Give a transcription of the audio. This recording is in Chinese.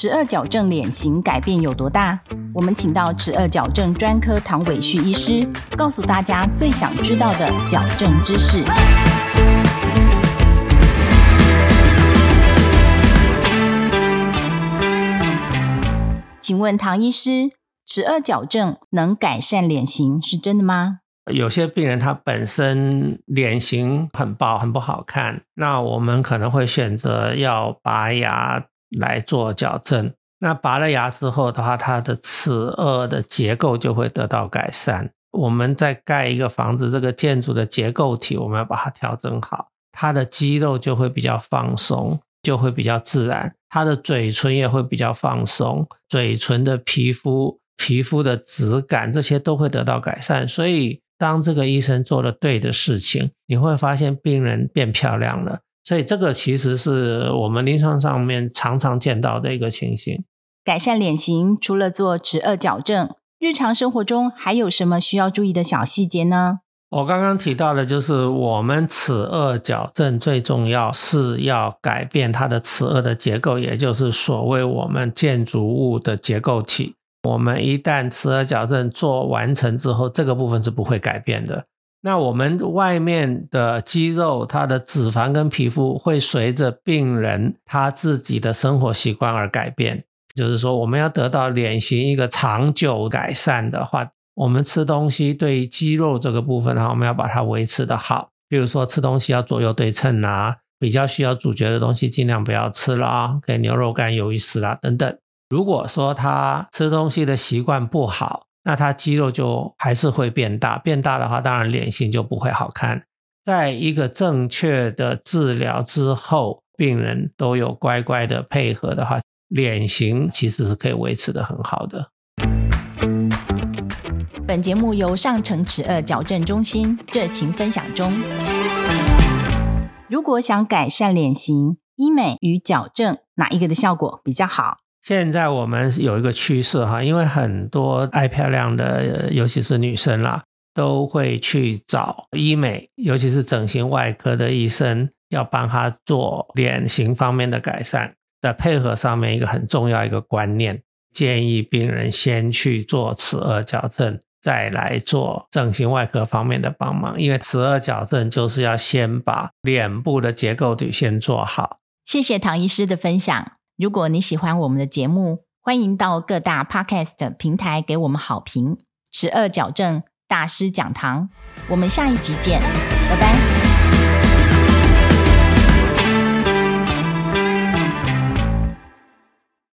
齿颚矫正脸型改变有多大？我们请到齿颚矫正专科唐伟旭医师，告诉大家最想知道的矫正知识。请问唐医师，齿颚矫正能改善脸型是真的吗？有些病人他本身脸型很薄很不好看，那我们可能会选择要拔牙来做矫正。那拔了牙之后的话，他的齿颚的结构就会得到改善。我们在盖一个房子，这个建筑的结构体我们要把它调整好，他的肌肉就会比较放松，就会比较自然。他的嘴唇也会比较放松，嘴唇的皮肤、皮肤的质感这些都会得到改善。所以。当这个医生做了对的事情，你会发现病人变漂亮了。所以这个其实是我们临床上面常常见到的一个情形。改善脸型除了做齿颚矫正，日常生活中还有什么需要注意的小细节呢？我刚刚提到的就是我们齿颚矫正最重要是要改变它的齿颚的结构，也就是所谓我们建筑物的结构体。我们一旦齿颚矫正做完成之后，这个部分是不会改变的。那我们外面的肌肉、它的脂肪跟皮肤会随着病人他自己的生活习惯而改变。就是说，我们要得到脸型一个长久改善的话，我们吃东西对于肌肉这个部分的话，我们要把它维持的好。比如说，吃东西要左右对称啊，比较需要主角的东西尽量不要吃了啊，给牛肉干、鱿鱼丝啦等等。如果说他吃东西的习惯不好，那他肌肉就还是会变大，变大的话，当然脸型就不会好看。在一个正确的治疗之后，病人都有乖乖的配合的话，脸型其实是可以维持的很好的。本节目由上城齿颚矫正中心热情分享中。如果想改善脸型，医美与矫正哪一个的效果比较好？现在我们有一个趋势哈，因为很多爱漂亮的，尤其是女生啦，都会去找医美，尤其是整形外科的医生，要帮她做脸型方面的改善。在配合上面，一个很重要一个观念，建议病人先去做齿颚矫正，再来做整形外科方面的帮忙。因为齿颚矫正就是要先把脸部的结构体先做好。谢谢唐医师的分享。如果你喜欢我们的节目，欢迎到各大 podcast 平台给我们好评。十二矫正大师讲堂，我们下一集见，拜拜。